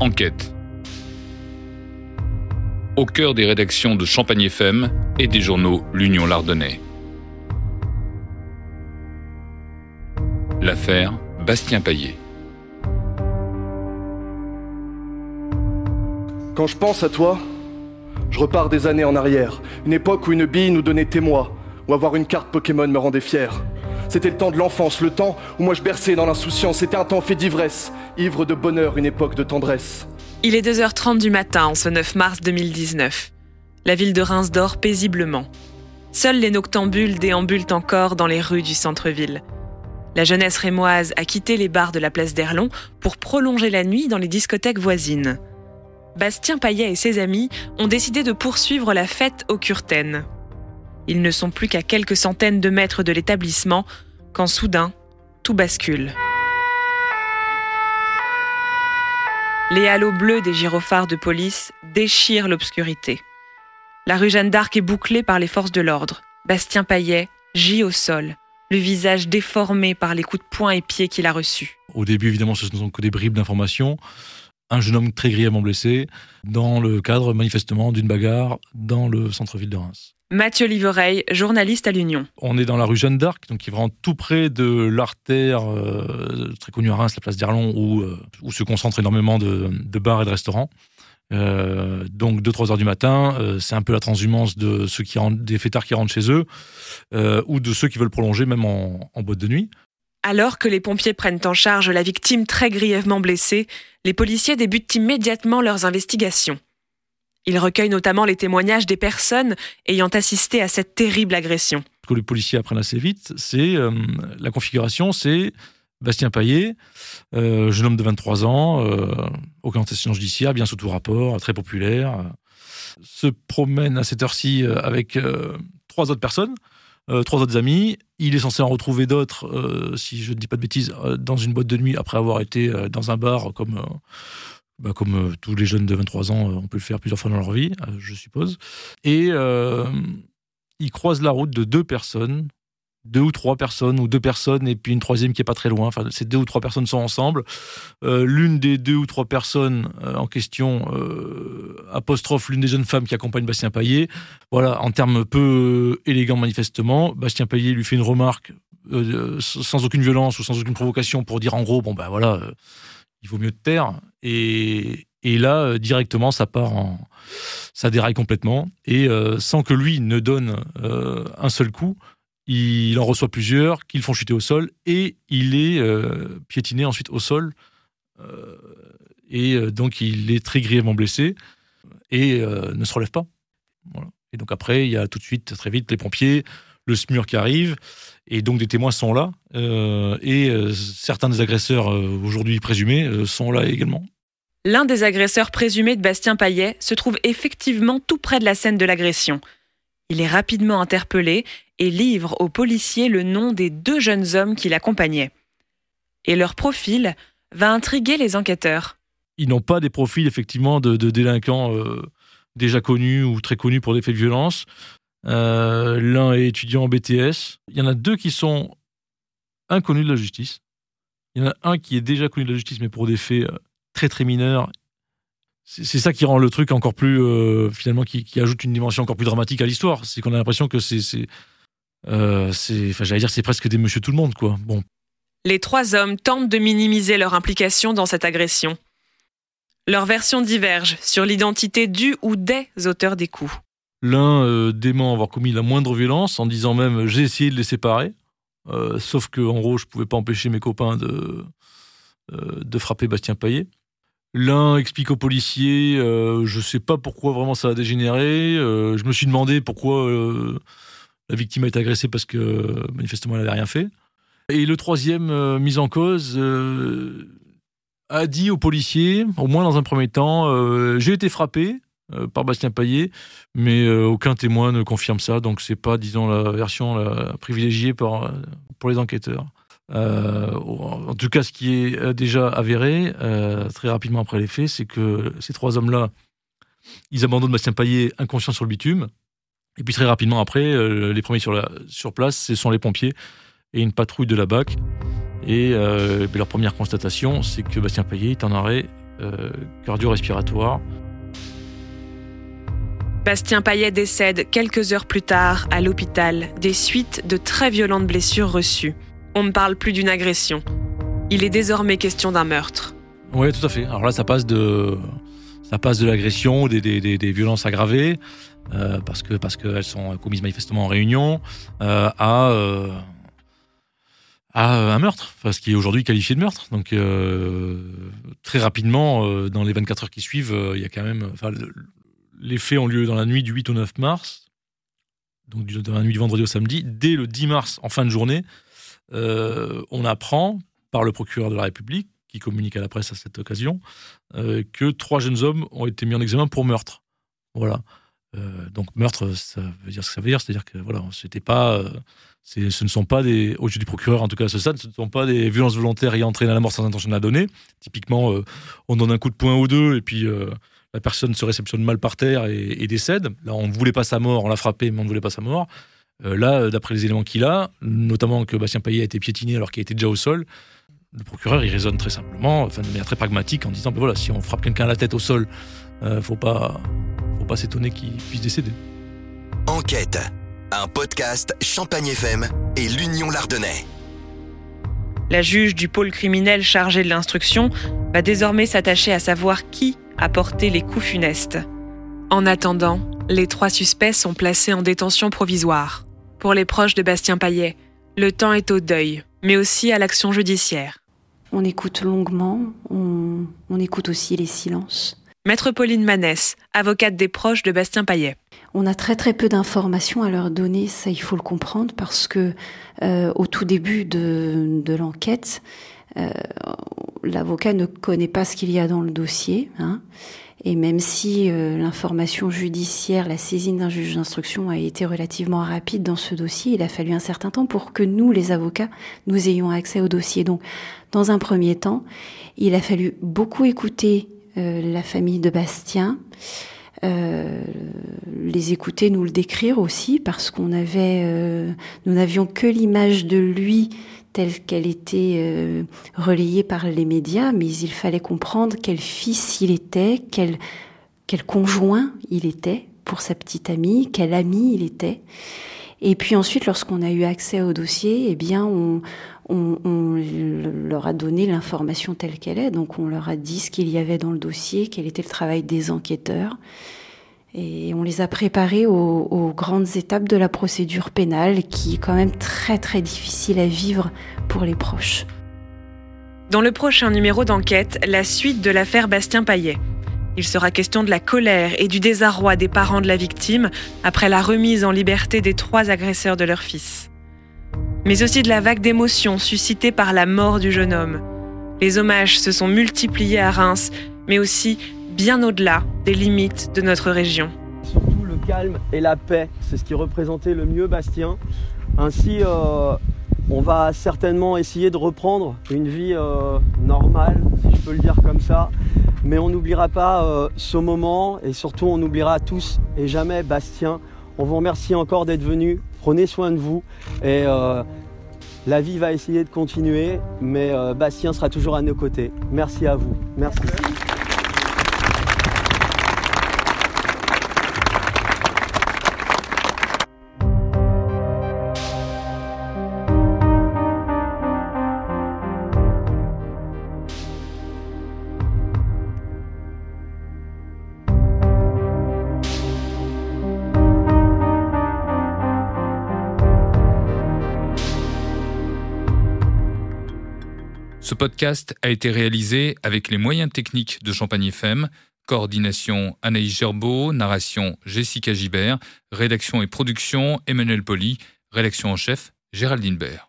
Enquête. Au cœur des rédactions de Champagne FM et des journaux L'Union Lardonnais. L'affaire Bastien Paillet. Quand je pense à toi, je repars des années en arrière. Une époque où une bille nous donnait témoin, où avoir une carte Pokémon me rendait fier. C'était le temps de l'enfance, le temps où moi je berçais dans l'insouciance. C'était un temps fait d'ivresse, ivre de bonheur, une époque de tendresse. Il est 2h30 du matin en ce 9 mars 2019. La ville de Reims dort paisiblement. Seuls les noctambules déambulent encore dans les rues du centre-ville. La jeunesse rémoise a quitté les bars de la place d'Erlon pour prolonger la nuit dans les discothèques voisines. Bastien Paillet et ses amis ont décidé de poursuivre la fête au Curten. Ils ne sont plus qu'à quelques centaines de mètres de l'établissement quand soudain, tout bascule. Les halos bleus des gyrophares de police déchirent l'obscurité. La rue Jeanne d'Arc est bouclée par les forces de l'ordre. Bastien Paillet gît au sol, le visage déformé par les coups de poing et pieds qu'il a reçus. Au début, évidemment, ce ne sont que des bribes d'informations un jeune homme très grièvement blessé dans le cadre manifestement d'une bagarre dans le centre-ville de Reims. Mathieu Livoreille, journaliste à l'Union. On est dans la rue Jeanne d'Arc, donc qui est vraiment tout près de l'artère euh, très connue à Reims, la place d'Erlon, où, euh, où se concentrent énormément de, bars et de restaurants. Euh, donc 2-3 heures du matin, c'est un peu la transhumance de ceux qui rentrent, des fêtards qui rentrent chez eux, ou de ceux qui veulent prolonger même en, en boîte de nuit. Alors que les pompiers prennent en charge la victime très grièvement blessée, les policiers débutent immédiatement leurs investigations. Ils recueillent notamment les témoignages des personnes ayant assisté à cette terrible agression. Ce que les policiers apprennent assez vite, c'est euh, la configuration, c'est Bastien Paillet, euh, jeune homme de 23 ans, euh, aucun antécédent judiciaire, bien sous tout rapport, très populaire, se promène à cette heure-ci avec trois autres personnes, trois autres amis. Il est censé en retrouver d'autres, si je ne dis pas de bêtises, dans une boîte de nuit après avoir été dans un bar comme, bah, comme tous les jeunes de 23 ans, on peut le faire plusieurs fois dans leur vie, je suppose. Et il croise la route de deux personnes deux ou trois personnes, ou deux personnes, et puis une troisième qui est pas très loin. Enfin, ces deux ou trois personnes sont ensemble. Euh, l'une des deux ou trois personnes euh, en question euh, apostrophe l'une des jeunes femmes qui accompagne Bastien Paillet. Voilà, en termes peu élégants manifestement, Bastien Paillet lui fait une remarque sans aucune violence ou sans aucune provocation pour dire en gros, bon ben voilà, il vaut mieux de taire. Et, là, directement, ça part ça déraille complètement. Et sans que lui ne donne un seul coup, il en reçoit plusieurs, qu'ils font chuter au sol, et il est euh, piétiné ensuite au sol. Euh, et euh, donc il est très grièvement blessé et ne se relève pas. Et donc après, il y a tout de suite, très vite, les pompiers, le SMUR qui arrive, et donc des témoins sont là, et certains des agresseurs aujourd'hui présumés sont là également. L'un des agresseurs présumés de Bastien Paillet se trouve effectivement tout près de la scène de l'agression. Il est rapidement interpellé et livre aux policiers le nom des deux jeunes hommes qui l'accompagnaient. Et leur profil va intriguer les enquêteurs. Ils n'ont pas des profils effectivement de, délinquants euh, déjà connus ou très connus pour des faits de violence. Euh, l'un est étudiant en BTS. Il y en a deux qui sont inconnus de la justice. Il y en a un qui est déjà connu de la justice, mais pour des faits euh, très très mineurs. C'est ça qui rend le truc encore plus euh, finalement qui, ajoute une dimension encore plus dramatique à l'histoire. C'est qu'on a l'impression que c'est enfin j'allais dire c'est presque des monsieur tout le monde quoi. Bon. Les trois hommes tentent de minimiser leur implication dans cette agression. Leurs versions divergent sur l'identité du ou des auteurs des coups l'un euh, dément avoir commis la moindre violence en disant même j'ai essayé de les séparer sauf que en gros je pouvais pas empêcher mes copains de frapper Bastien Paillet L'un explique aux policiers, euh, je sais pas pourquoi vraiment ça a dégénéré. Euh, je me suis demandé pourquoi euh, la victime a été agressée parce que manifestement elle n'avait rien fait. Et le troisième, mis en cause, a dit aux policiers, au moins dans un premier temps, j'ai été frappé par Bastien Paillet, mais aucun témoin ne confirme ça. Donc c'est pas, disons, la version privilégiée pour les enquêteurs. Euh, en tout cas, ce qui est euh, déjà avéré euh, très rapidement après les faits, c'est que ces trois hommes-là, ils abandonnent Bastien Paillet inconscient sur le bitume. Et puis très rapidement après, les premiers sur, sur place, ce sont les pompiers et une patrouille de la BAC. Et, leur première constatation, c'est que Bastien Paillet est en arrêt cardio-respiratoire. Bastien Payet décède quelques heures plus tard à l'hôpital des suites de très violentes blessures reçues. On ne parle plus d'une agression. Il est désormais question d'un meurtre. Oui, tout à fait. Alors là, ça passe de, ça passe de l'agression, des, des, violences aggravées, euh, parce que parce qu'elles sont commises manifestement en réunion, euh, à euh, à un meurtre, ce qui est aujourd'hui qualifié de meurtre. Donc très rapidement, dans les 24 heures qui suivent, il y a quand même, les faits ont lieu dans la nuit du 8 au 9 mars, donc dans la nuit du vendredi au samedi. Dès le 10 mars, en fin de journée, on apprend par le procureur de la République qui communique à la presse à cette occasion, euh, que trois jeunes hommes ont été mis en examen pour meurtre. Voilà. Euh, donc meurtre, ça veut dire ce que ça veut dire, c'est-à-dire que voilà, c'était pas, euh, ce ne sont pas des, au yeux du procureur en tout cas à ce ce ne sont pas des violences volontaires ayant entraîné à la mort sans intention de la donner. Typiquement, on donne un coup de poing ou deux et puis la personne se réceptionne mal par terre et, décède. Là, on ne voulait pas sa mort, on l'a frappé, mais on ne voulait pas sa mort. là, d'après les éléments qu'il a, notamment que Bastien Payet a été piétiné alors qu'il était déjà au sol, le procureur, il raisonne très simplement, enfin, de manière très pragmatique, en disant ben voilà, si on frappe quelqu'un à la tête au sol, euh, faut pas, faut pas s'étonner qu'il puisse décéder. Enquête, un podcast Champagne FM et l'Union Lardonnais. La juge du pôle criminel chargée de l'instruction va désormais s'attacher à savoir qui a porté les coups funestes. En attendant, les trois suspects sont placés en détention provisoire. Pour les proches de Bastien Paillet, le temps est au deuil mais aussi à l'action judiciaire. On écoute longuement, on, écoute aussi les silences. Maître Pauline Manès, avocate des proches de Bastien Payet. On a très très peu d'informations à leur donner, ça il faut le comprendre, parce que euh, au tout début de, l'enquête, euh, l'avocat ne connaît pas ce qu'il y a dans le dossier. Hein. Et même si euh, l'information judiciaire, la saisine d'un juge d'instruction a été relativement rapide dans ce dossier, il a fallu un certain temps pour que nous, les avocats, nous ayons accès au dossier. Donc, dans un premier temps, il a fallu beaucoup écouter euh, la famille de Bastien, euh, les écouter, nous le décrire aussi, parce qu'on avait, nous n'avions que l'image de lui telle qu'elle était euh, relayée par les médias, mais il fallait comprendre quel fils il était, quel, quel conjoint il était pour sa petite amie, quel ami il était. Et puis ensuite, lorsqu'on a eu accès au dossier, eh bien, on, on, on leur a donné l'information telle qu'elle est. Donc, on leur a dit ce qu'il y avait dans le dossier, quel était le travail des enquêteurs. Et on les a préparés aux, grandes étapes de la procédure pénale qui est quand même très très difficile à vivre pour les proches. Dans le prochain numéro d'enquête, la suite de l'affaire Bastien Paillet. Il sera question de la colère et du désarroi des parents de la victime après la remise en liberté des trois agresseurs de leur fils. Mais aussi de la vague d'émotions suscitée par la mort du jeune homme. Les hommages se sont multipliés à Reims, mais aussi bien au-delà des limites de notre région. Surtout le calme et la paix, c'est ce qui représentait le mieux Bastien. Ainsi, euh, on va certainement essayer de reprendre une vie euh, normale, si je peux le dire comme ça. Mais on n'oubliera pas euh, ce moment et surtout on n'oubliera tous et jamais Bastien. On vous remercie encore d'être venu. Prenez soin de vous et la vie va essayer de continuer, mais Bastien sera toujours à nos côtés. Merci à vous. Merci. Ce podcast a été réalisé avec les moyens techniques de Champagne FM, coordination Anaïs Gerbeau, narration Jessica Gibert, rédaction et production Emmanuel Poli, rédaction en chef Géraldine Bert.